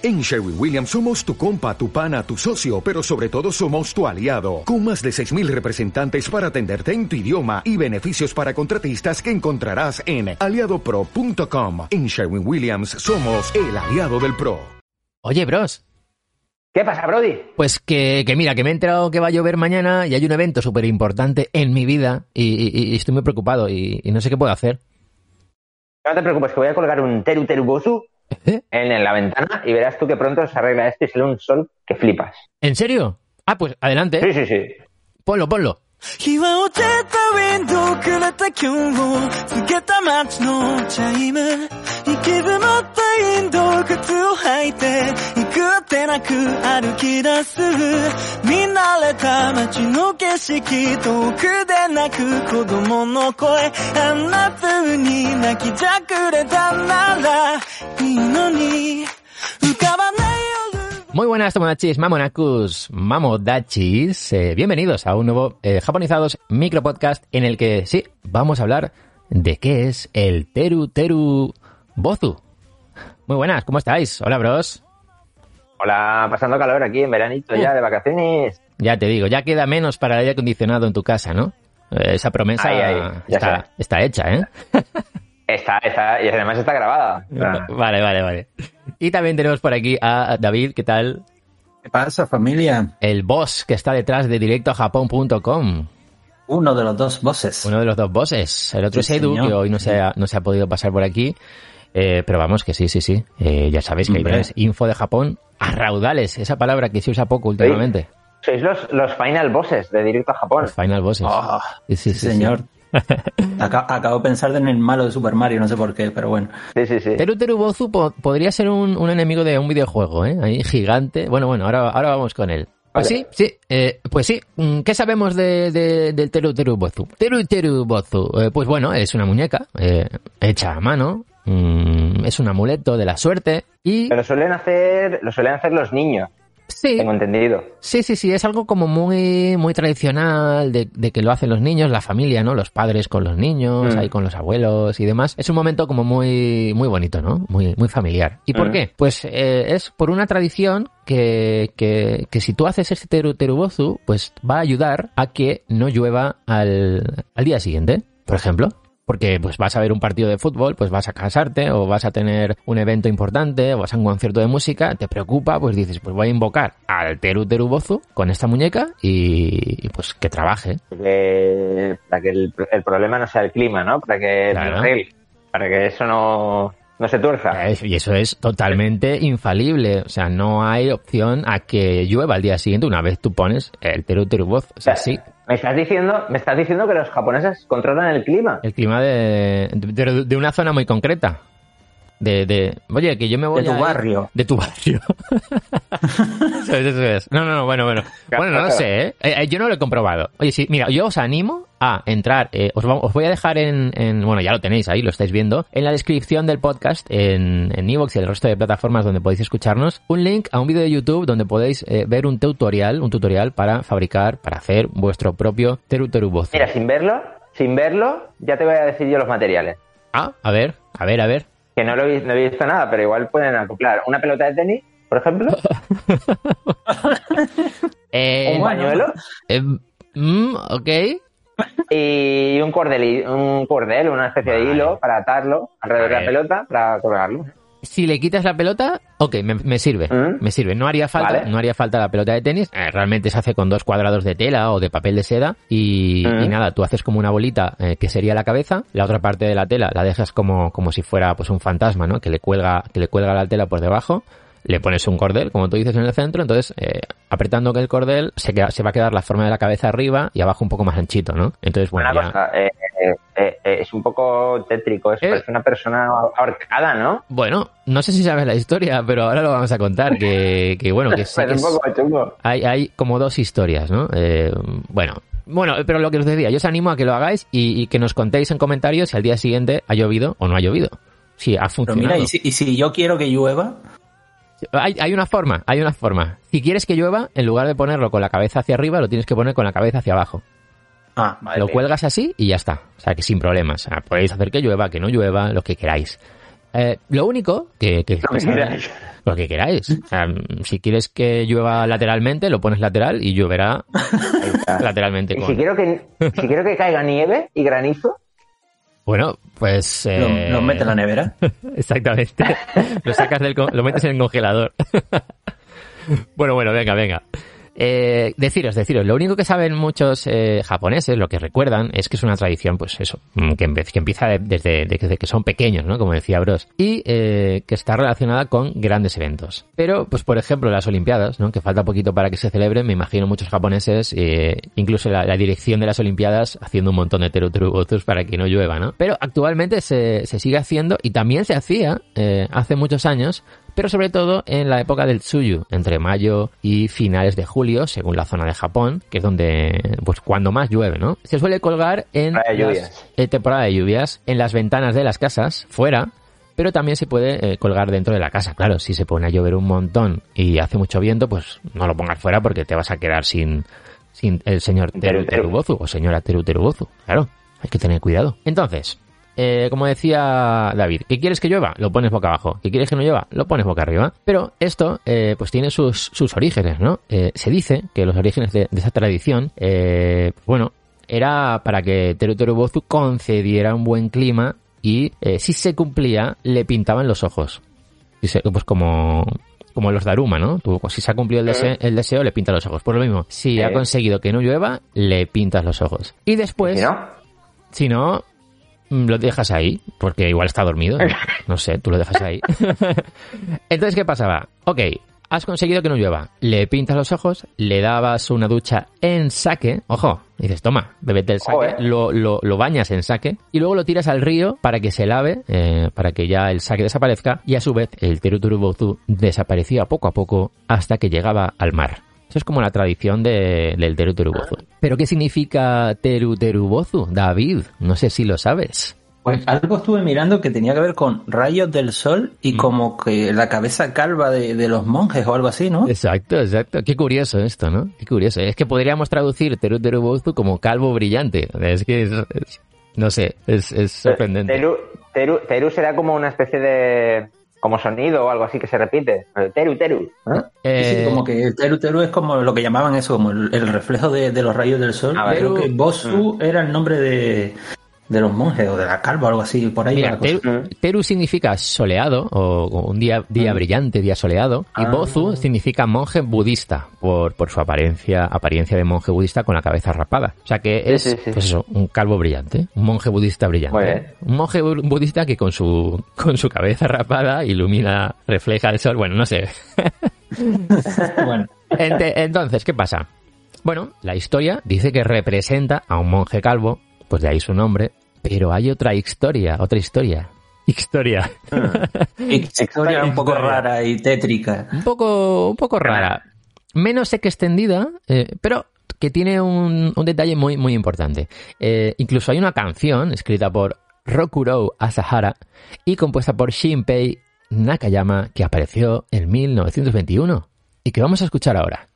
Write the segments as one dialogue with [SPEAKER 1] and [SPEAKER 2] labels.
[SPEAKER 1] En Sherwin Williams somos tu compa, tu pana, tu socio, pero sobre todo somos tu aliado, con más de 6.000 representantes para atenderte en tu idioma y beneficios para contratistas que encontrarás en aliadopro.com. En Sherwin Williams somos el aliado del PRO.
[SPEAKER 2] Oye, bros.
[SPEAKER 3] ¿Qué pasa, Brody?
[SPEAKER 2] Pues que, que mira, que me he enterado que va a llover mañana y hay un evento súper importante en mi vida y, y- y estoy muy preocupado y, y no sé qué puedo hacer.
[SPEAKER 3] No te preocupes, que voy a colgar un teru teru bosu
[SPEAKER 2] ¿Eh?
[SPEAKER 3] en, en la ventana y verás tú que pronto se arregla esto y sale un sol que flipas.
[SPEAKER 2] ¿En serio? Ah, pues adelante.
[SPEAKER 3] Sí, sí, sí.
[SPEAKER 2] Ponlo, ponlo.
[SPEAKER 4] 日は落ちたウィンドウくれた今日過げた街のチャイム。行き詰まったインド靴を履いて行くってなく歩き出す。見慣れた街の景色遠くで泣く子供の声。あんな風に泣きじゃくれたなら。いいの
[SPEAKER 2] Muy buenas, Tomonachis, Mamonacus, Mamodachis. Eh, bienvenidos a un nuevo eh, Japonizados micropodcast en el que, sí, vamos a hablar de qué es el Teru Teru Bozu. Muy buenas, ¿cómo estáis? Hola, bros.
[SPEAKER 3] Hola, pasando calor aquí en veranito ya de vacaciones.
[SPEAKER 2] Ya te digo, ya queda menos para el aire acondicionado en tu casa, ¿no? Eh, esa promesa
[SPEAKER 3] ya
[SPEAKER 2] está, está hecha, ¿eh?
[SPEAKER 3] Está, está, y además está grabada. Sea,
[SPEAKER 2] Vale, vale, vale. Y también tenemos por aquí a David, ¿qué tal?
[SPEAKER 5] ¿Qué pasa, familia?
[SPEAKER 2] El boss que está detrás de directoajapón.com.
[SPEAKER 5] Uno de los dos bosses.
[SPEAKER 2] Uno de los dos bosses. El otro
[SPEAKER 5] Sí,
[SPEAKER 2] es Edu,
[SPEAKER 5] señor.
[SPEAKER 2] que hoy no se ha, no se ha podido pasar por aquí. Eh, pero vamos, que sí, sí, sí. Eh, ya sabéis que hay info de Japón a raudales. Esa palabra que se usa poco últimamente.
[SPEAKER 3] sois los, los final bosses de Directo a Japón.
[SPEAKER 2] Los final bosses.
[SPEAKER 5] Ah,
[SPEAKER 2] Sí, sí,
[SPEAKER 5] sí,
[SPEAKER 2] sí, sí.
[SPEAKER 5] señor. Aca- acabo de pensar en el malo de Super Mario, no sé por qué, pero bueno.
[SPEAKER 3] Sí, sí, sí.
[SPEAKER 2] Teru Teru Bozu po- podría ser un, un enemigo de un videojuego, ¿eh? Ahí gigante. Bueno, bueno, ahora, ahora vamos con él. Pues sí, eh, pues sí. Mm, ¿Qué sabemos de, de- del Teru Teru Bozu? Teru Teru Bozu, eh, pues bueno, es una muñeca eh, hecha a mano, mm, es un amuleto de la suerte y
[SPEAKER 3] Pero suelen hacer, lo suelen hacer los niños,
[SPEAKER 2] sí,
[SPEAKER 3] tengo entendido.
[SPEAKER 2] sí, sí, sí, es algo como muy, muy tradicional de, de que lo hacen los niños, la familia, ¿no? Los padres con los niños,
[SPEAKER 3] Mm.
[SPEAKER 2] ahí con los abuelos y demás. Es un momento como muy, muy bonito, ¿no? Muy, muy familiar. ¿Y por
[SPEAKER 3] Mm.
[SPEAKER 2] qué? Pues eh, es por una tradición que, que, que si tú haces este teru, terubozu, pues va a ayudar a que no llueva al, al día siguiente, por ejemplo. Porque pues vas a ver un partido de fútbol, pues vas a casarte o vas a tener un evento importante o vas a un concierto de música, te preocupa, pues dices, pues voy a invocar al Teru Terubozu con esta muñeca y, y, pues que trabaje.
[SPEAKER 3] Para que el, el problema no sea el clima, ¿no? Para que
[SPEAKER 2] Claro.
[SPEAKER 3] no arregle, para que eso no, no se tuerza.
[SPEAKER 2] Eh, Y eso es totalmente infalible. O sea, no hay opción a que llueva al día siguiente una vez tú pones el Teru Terubozu. O sea, sí,
[SPEAKER 3] Me estás diciendo, me estás diciendo que los japoneses controlan el clima.
[SPEAKER 2] el clima de, de, de una zona muy concreta. De, de, oye, que yo me voy
[SPEAKER 5] De tu
[SPEAKER 2] a
[SPEAKER 5] barrio.
[SPEAKER 2] De tu barrio. eso es, eso es. No, no, no, bueno, bueno. Bueno, no lo sé, ¿eh? Eh, eh, Yo no lo he comprobado. Oye, sí, mira, yo os animo a entrar, eh, os, voy a dejar en, en- bueno, ya lo tenéis ahí, lo estáis viendo, en la descripción del podcast, en, en Evox y el resto de plataformas donde podéis escucharnos, un link a un vídeo de YouTube donde podéis eh, ver un tutorial, un tutorial para fabricar, para hacer vuestro propio Teru Teru Bozu.
[SPEAKER 3] Mira, sin verlo, sin verlo, ya te voy a decir yo los materiales.
[SPEAKER 2] Ah, a ver, a ver, a ver.
[SPEAKER 3] Que no, lo he, vi- no he visto nada, pero igual pueden acoplar. Una pelota de tenis, por ejemplo,
[SPEAKER 2] Eh,
[SPEAKER 3] un pañuelo.
[SPEAKER 2] eh, mm, ok.
[SPEAKER 3] y un cordel, un cordel, una especie de hilo para atarlo alrededor de la pelota para colgarlo.
[SPEAKER 2] Si le quitas la pelota, ok, me, me sirve,
[SPEAKER 3] ¿Mm?
[SPEAKER 2] me sirve. No haría falta,
[SPEAKER 3] Vale.
[SPEAKER 2] no haría falta la pelota de tenis. Eh, realmente se hace con dos cuadrados de tela o de papel de seda y,
[SPEAKER 3] ¿Mm?
[SPEAKER 2] y nada, tú haces como una bolita eh, que sería la cabeza, la otra parte de la tela la dejas como, como si fuera pues un fantasma, ¿no? Que le cuelga, que le cuelga la tela por debajo. Le pones un cordel, como tú dices, en el centro, entonces eh, apretando que el cordel se, queda- se va a quedar la forma de la cabeza arriba y abajo un poco más anchito, ¿no? Entonces, bueno,
[SPEAKER 3] una
[SPEAKER 2] ya-
[SPEAKER 3] cosa, eh, eh, eh, es un poco tétrico, es,
[SPEAKER 2] Eh.
[SPEAKER 3] parece una persona ahorcada, ¿no?
[SPEAKER 2] Bueno, no sé si sabes la historia, pero ahora lo vamos a contar. Que, que bueno, que sí que
[SPEAKER 3] Parece un
[SPEAKER 2] es-
[SPEAKER 3] poco chungo.
[SPEAKER 2] hay, hay como dos historias, ¿no? Eh, bueno, bueno, pero lo que os decía, yo os animo a que lo hagáis y, y que nos contéis en comentarios si al día siguiente ha llovido o no ha llovido. Si ha
[SPEAKER 5] Pero
[SPEAKER 2] funcionado.
[SPEAKER 5] mira, ¿y si, y si yo quiero que llueva?
[SPEAKER 2] Hay, hay una forma, hay una forma. Si quieres que llueva, en lugar de ponerlo con la cabeza hacia arriba, lo tienes que poner con la cabeza hacia abajo.
[SPEAKER 5] Ah, vale.
[SPEAKER 2] lo cuelgas así y ya está. O sea, que sin problemas. O sea, podéis hacer que llueva, que no llueva, lo que queráis. Eh, lo único que, que-
[SPEAKER 3] Lo que queráis.
[SPEAKER 2] lo que queráis. O sea, si quieres que llueva lateralmente, lo pones lateral y lloverá lateralmente.
[SPEAKER 3] Y si quiero que si quiero que caiga nieve y granizo,
[SPEAKER 2] Bueno, pues... Eh,
[SPEAKER 5] lo mete en la nevera.
[SPEAKER 2] Exactamente. lo sacas del... lo metes en el congelador. bueno, bueno, venga, venga. Eh, deciros, deciros, lo único que saben muchos eh, japoneses, lo que recuerdan, es que es una tradición, pues eso, mm, que, empieza de- desde, que son pequeños, ¿no? Como decía Bros. Y eh, que está relacionada con grandes eventos. Pero, pues por ejemplo, las Olimpiadas, ¿no? Que falta poquito para que se celebren, me imagino muchos japoneses, eh, incluso la, dirección de las Olimpiadas, haciendo un montón de teruterubotus para que no llueva, ¿no? Pero actualmente se, se sigue haciendo y también se hacía eh, hace muchos años pero sobre todo en la época del Tsuyu, entre mayo y finales de julio, según la zona de Japón, que es donde, pues cuando más llueve, ¿no? Se suele colgar en
[SPEAKER 3] Temporada de
[SPEAKER 2] las-
[SPEAKER 3] lluvias.
[SPEAKER 2] eh, temporada de lluvias, en las ventanas de las casas, fuera, pero también se puede eh, colgar dentro de la casa. Claro, si se pone a llover un montón y hace mucho viento, pues no lo pongas fuera porque te vas a quedar sin, sin el señor Teru. Terubozu o señora Teru Terubozu. Claro, hay que tener cuidado. Entonces, eh, como decía David, ¿qué quieres que llueva? Lo pones boca abajo. ¿Qué quieres que no llueva? Lo pones boca arriba. Pero esto, eh, pues tiene sus, sus orígenes, ¿no? Eh, se dice que los orígenes de, de esa tradición, eh, bueno, era para que Teru Terubozu concediera un buen clima y si se cumplía, le pintaban los ojos. Pues como, como los Daruma, ¿no? Tú, si se ha cumplido el, dese- el deseo, le pintas los ojos. Por lo mismo, si ha conseguido que no llueva, le pintas los ojos. Y después,
[SPEAKER 3] si no,
[SPEAKER 2] lo dejas ahí, porque igual está dormido. No sé, tú lo dejas ahí. Entonces, ¿qué pasaba? Ok, has conseguido que no llueva. Le pintas los ojos, le dabas una ducha en saque. Ojo, dices, toma, bebete el saque, lo, lo, lo bañas en saque y luego lo tiras al río para que se lave, eh, para que ya el saque desaparezca y a su vez el Teruturubozu desaparecía poco a poco hasta que llegaba al mar. Eso es como la tradición de- del Teruterubozu. ¿Pero qué significa Teruterubozu, David? No sé si lo sabes.
[SPEAKER 5] Pues algo estuve mirando que tenía que ver con rayos del sol y como que la cabeza calva de, de los monjes o algo así, ¿no?
[SPEAKER 2] Exacto, exacto. Qué curioso esto, ¿no? Qué curioso. Es que podríamos traducir Teruterubozu como calvo brillante. Es que es, es- no sé, es, es sorprendente.
[SPEAKER 3] Teru, Teru, Teru será como una especie de como sonido o algo así que se repite. Teru, Teru.
[SPEAKER 2] Eh,
[SPEAKER 5] Sí, como que el teru teru es como lo que llamaban eso, como el, el reflejo de, de los rayos del sol.
[SPEAKER 3] Ah, vale.
[SPEAKER 5] Creo que
[SPEAKER 2] Mm.
[SPEAKER 5] Bosu era el nombre de, de los monjes o de la calva o algo así, por ahí.
[SPEAKER 2] Mira. Teru,
[SPEAKER 3] Mm.
[SPEAKER 2] Teru significa soleado o, o un día, día brillante, día soleado, y
[SPEAKER 3] Ah.
[SPEAKER 2] Bozu significa monje budista por, por su apariencia, apariencia de monje budista con la cabeza rapada. O sea que es,
[SPEAKER 3] sí, sí.
[SPEAKER 2] pues eso, un calvo brillante, un monje budista brillante. Un monje bu- budista que con su, con su cabeza rapada ilumina, refleja el sol. Bueno, no sé.
[SPEAKER 5] Bueno,
[SPEAKER 2] Entonces, ¿qué pasa? Bueno, la historia dice que representa a un monje calvo, pues de ahí su nombre, pero hay otra historia, otra historia. Historia.
[SPEAKER 5] historia un poco rara y tétrica.
[SPEAKER 2] Un poco, un poco rara. Menos extendida, eh, pero que tiene un, un detalle muy, muy importante. Eh, incluso hay una canción escrita por Rokuro Asahara y compuesta por Shinpei Nakayama que apareció en 1921 y que vamos a escuchar ahora.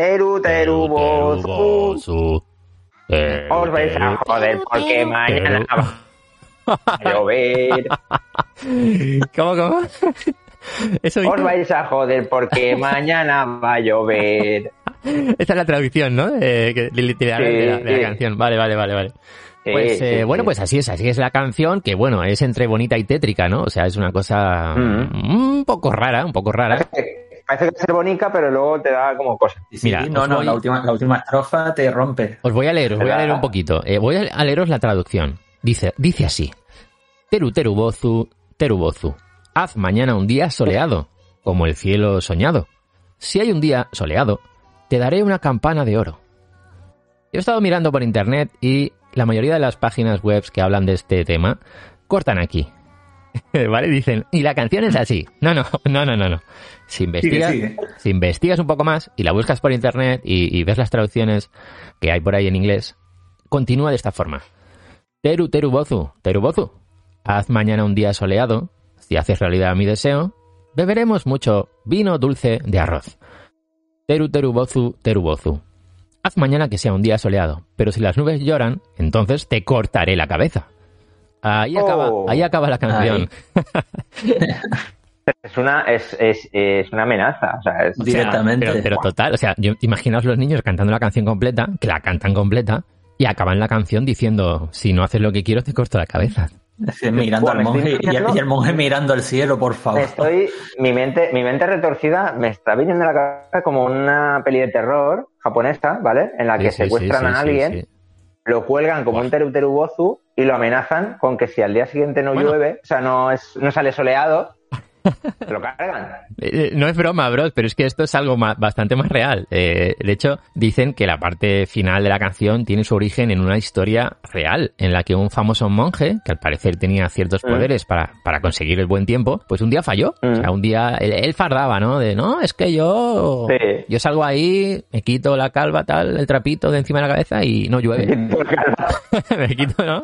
[SPEAKER 3] Teru, Teru.
[SPEAKER 2] Eh,
[SPEAKER 3] Os vais a joder porque mañana va a llover.
[SPEAKER 2] ¿Cómo, cómo? Eso
[SPEAKER 3] Os vais a joder porque mañana va a llover.
[SPEAKER 2] Esta es la traducción, ¿no? Eh, que- literal
[SPEAKER 3] Sí,
[SPEAKER 2] de, la, de la canción. Vale, vale, vale, vale. Pues eh, bueno, pues así es, así es la canción, que bueno, es entre bonita y tétrica, ¿no? O sea, es una cosa
[SPEAKER 3] Mm.
[SPEAKER 2] un poco rara, un poco rara.
[SPEAKER 3] Parece que va a ser bonita, pero luego te da como cosa.
[SPEAKER 5] Sí, sí,
[SPEAKER 2] Mira,
[SPEAKER 5] no, no,
[SPEAKER 2] voy-
[SPEAKER 5] la última, la última estrofa te rompe.
[SPEAKER 2] Os voy a leer, os voy a leer un poquito. Eh, voy a leeros la traducción. Dice, dice así. Teru teru bozu, teru bozu. Haz mañana un día soleado, como el cielo soñado. Si hay un día soleado, te daré una campana de oro. Yo he estado mirando por internet y la mayoría de las páginas web que hablan de este tema cortan aquí. ¿Vale? Dicen, y la canción es así. No, no, no, no, no, no. Si investigas,
[SPEAKER 5] sigue.
[SPEAKER 2] si investigas un poco más y la buscas por internet y, y ves las traducciones que hay por ahí en inglés, continúa de esta forma. Teru teru bozu, teru bozu. Haz mañana un día soleado, si haces realidad mi deseo, beberemos mucho vino dulce de arroz. Teru teru bozu, teru bozu. Haz mañana que sea un día soleado, pero si las nubes lloran, entonces te cortaré la cabeza. Ahí acaba,
[SPEAKER 3] Oh.
[SPEAKER 2] ahí acaba la canción.
[SPEAKER 3] Es una, es, es, es una amenaza. O sea, es,
[SPEAKER 2] O sea,
[SPEAKER 5] Directamente.
[SPEAKER 2] pero, pero total, o sea, yo, imaginaos los niños cantando la canción completa, que la cantan completa, y acaban la canción diciendo, si no haces lo que quiero, te corto la cabeza.
[SPEAKER 5] Mirando al
[SPEAKER 3] estoy
[SPEAKER 5] monje y el,
[SPEAKER 3] imaginando-
[SPEAKER 5] y el monje mirando al cielo, por favor.
[SPEAKER 3] estoy, mi mente, mi mente retorcida me está viniendo a la cabeza como una peli de terror japonesa, ¿vale? En la que
[SPEAKER 2] Sí,
[SPEAKER 3] secuestran
[SPEAKER 2] sí,
[SPEAKER 3] a alguien,
[SPEAKER 2] sí.
[SPEAKER 3] lo cuelgan como un teru teru bozu y lo amenazan con que si al día siguiente no
[SPEAKER 2] Bueno.
[SPEAKER 3] llueve, o sea, no es, no sale soleado, lo cargan.
[SPEAKER 2] Eh, No es broma, bros, pero es que esto es algo bastante más real. Eh, de hecho, dicen que la parte final de la canción tiene su origen en una historia real, en la que un famoso monje, que al parecer tenía ciertos
[SPEAKER 3] Mm.
[SPEAKER 2] poderes para, para conseguir el buen tiempo, pues un día falló.
[SPEAKER 3] Mm.
[SPEAKER 2] O sea, un día él, él fardaba, ¿no? De, no, es que yo,
[SPEAKER 3] Sí.
[SPEAKER 2] yo salgo ahí, me quito la calva, tal, el trapito de encima de la cabeza y no llueve. me quito, ¿no?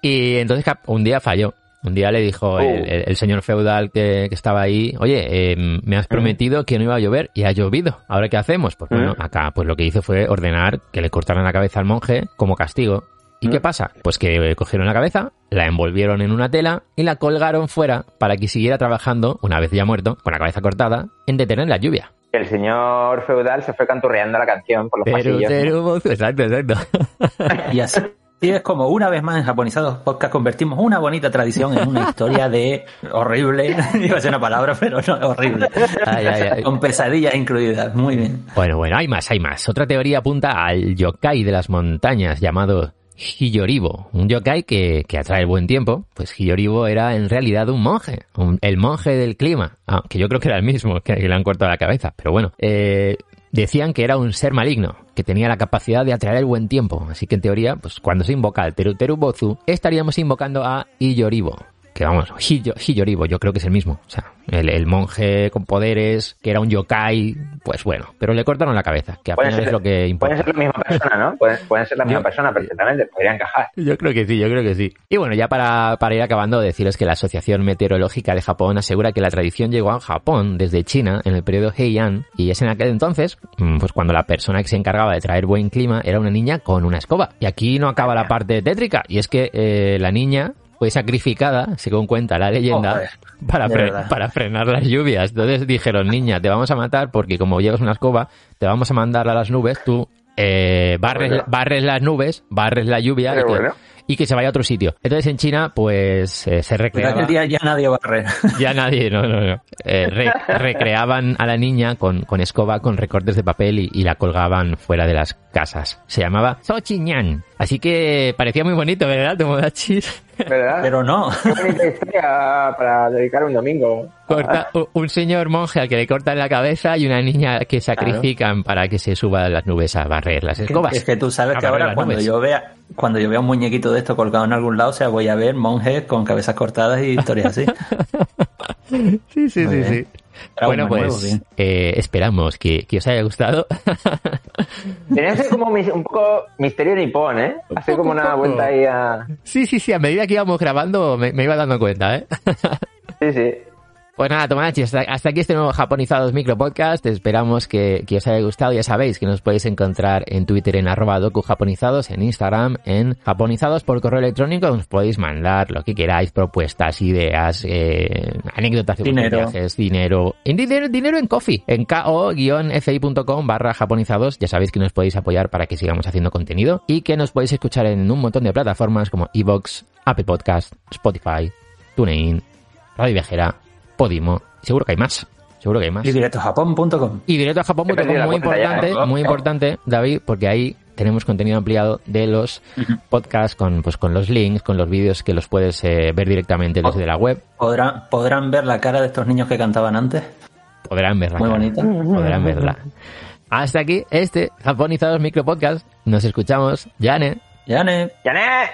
[SPEAKER 2] y entonces un día falló. Un día le dijo el,
[SPEAKER 3] Oh.
[SPEAKER 2] el- el señor feudal que, que estaba ahí, oye, eh, me has prometido que no iba a llover y ha llovido. ¿Ahora qué hacemos? Pues bueno, acá pues lo que hizo fue ordenar que le cortaran la cabeza al monje como castigo. ¿Y qué pasa? Pues que eh, cogieron la cabeza, la envolvieron en una tela y la colgaron fuera para que siguiera trabajando, una vez ya muerto, con la cabeza cortada, en detener la lluvia.
[SPEAKER 3] El señor feudal se fue canturreando la canción por los
[SPEAKER 2] Pero,
[SPEAKER 3] pasillos.
[SPEAKER 2] pero, exacto, exacto.
[SPEAKER 5] Y así es como una vez más en Japonizados Podcast convertimos una bonita tradición en una historia de horrible. Iba a ser una palabra, pero no, horrible. Con pesadillas incluidas. Muy bien.
[SPEAKER 2] Bueno, bueno, hay más, hay más. Otra teoría apunta al yokai de las montañas llamado Hiyoribo, un yokai que, que atrae el buen tiempo. Pues Hiyoribo era en realidad un monje, un- el monje del clima, Ah, que yo creo que era el mismo, que, que le han cortado la cabeza, pero bueno. Eh, decían que era un ser maligno, que tenía la capacidad de atraer el buen tiempo. Así que en teoría, pues cuando se invoca al Teru Teru Bozu, estaríamos invocando a Hiyoribo. Que vamos, Hiyo- Hiyoribo, yo creo que es el mismo. O sea, el, el monje con poderes, que era un yokai, pues bueno, pero le cortaron la cabeza, que apenas
[SPEAKER 3] ser-
[SPEAKER 2] es lo que importa.
[SPEAKER 3] Pueden ser la misma persona, ¿no? Pueden, pueden ser la misma persona perfectamente, podría encajar.
[SPEAKER 2] Yo creo que sí, yo creo que sí. Y bueno, ya para, para ir acabando, deciros que la Asociación Meteorológica de Japón asegura que la tradición llegó a Japón desde China en el periodo Heian y es en aquel entonces, mm, pues cuando la persona que se encargaba de traer buen clima era una niña con una escoba. Y aquí no acaba la parte tétrica, y es que eh, la niña fue sacrificada, según cuenta la leyenda, para, fre- para frenar las lluvias. Entonces dijeron, niña, te vamos a matar porque como llevas una escoba, te vamos a mandar a las nubes, tú eh, barres,
[SPEAKER 3] Bueno.
[SPEAKER 2] barres las nubes, barres la lluvia y que,
[SPEAKER 3] bueno.
[SPEAKER 2] y que se vaya a otro sitio. Entonces en China, pues eh, se recreaba...
[SPEAKER 5] día ya nadie barrer.
[SPEAKER 2] Ya nadie, no, no, no. Eh, re- recreaban a la niña con, con escoba, con recortes de papel y, y la colgaban fuera de las casas. Se llamaba Xochiñan. Así que parecía muy bonito, ¿verdad, Tomodachis?
[SPEAKER 3] ¿Verdad?
[SPEAKER 5] Pero no.
[SPEAKER 3] Qué bonita historia para dedicar un domingo.
[SPEAKER 2] Corta- u- un señor monje al que le cortan la cabeza y una niña que sacrifican para que se suba a las nubes a barrer las escobas.
[SPEAKER 5] Es que tú sabes
[SPEAKER 2] A
[SPEAKER 5] que ahora cuando
[SPEAKER 2] nubes.
[SPEAKER 5] yo vea cuando yo vea un muñequito de esto colgado en algún lado, o sea, voy a ver monjes con cabezas cortadas y historias así.
[SPEAKER 2] Sí, sí,
[SPEAKER 5] Muy
[SPEAKER 2] sí,
[SPEAKER 5] bien.
[SPEAKER 2] sí.
[SPEAKER 5] Trauma
[SPEAKER 2] Bueno, pues
[SPEAKER 5] nuevo,
[SPEAKER 2] eh, esperamos que, que os haya gustado.
[SPEAKER 3] Tiene que ser como mis- un poco misterio nipón, ¿eh? Hace como una vuelta ahí a...
[SPEAKER 2] sí, sí, sí, a medida que íbamos grabando me, me iba dando cuenta, ¿eh?
[SPEAKER 3] Sí, sí.
[SPEAKER 2] Pues nada, Tomachi, hasta, hasta aquí este nuevo Japonizados Micro Podcast. Esperamos que, que os haya gustado. Ya sabéis que nos podéis encontrar en Twitter en arroba docu japonizados, en Instagram en japonizados por correo electrónico. Nos podéis mandar lo que queráis, propuestas, ideas, eh, anécdotas
[SPEAKER 5] Dinero.
[SPEAKER 2] viajes, dinero. En dinero, dinero en coffee, en ko-fi.com barra japonizados. Ya sabéis que nos podéis apoyar para que sigamos haciendo contenido y que nos podéis escuchar en un montón de plataformas como Evox, Apple Podcast, Spotify, TuneIn, Radio Viajera, Podimo. Seguro que hay más. Seguro que hay más.
[SPEAKER 5] Y directojapón.com.
[SPEAKER 2] Y directo a Japón,
[SPEAKER 3] He perdido la
[SPEAKER 2] muy
[SPEAKER 3] ya,
[SPEAKER 2] importante, muy importante, David, porque ahí tenemos contenido ampliado de los podcasts con, pues, con los links, con los vídeos que los puedes eh, ver directamente desde la web.
[SPEAKER 5] ¿Podrán, ¿Podrán ver la cara de estos niños que cantaban antes?
[SPEAKER 2] podrán verla.
[SPEAKER 5] Muy bonita.
[SPEAKER 2] Podrán verla. Hasta aquí este Japonizados Micro Podcast. Nos escuchamos. Yane.
[SPEAKER 5] Yane.
[SPEAKER 3] ¡Janet!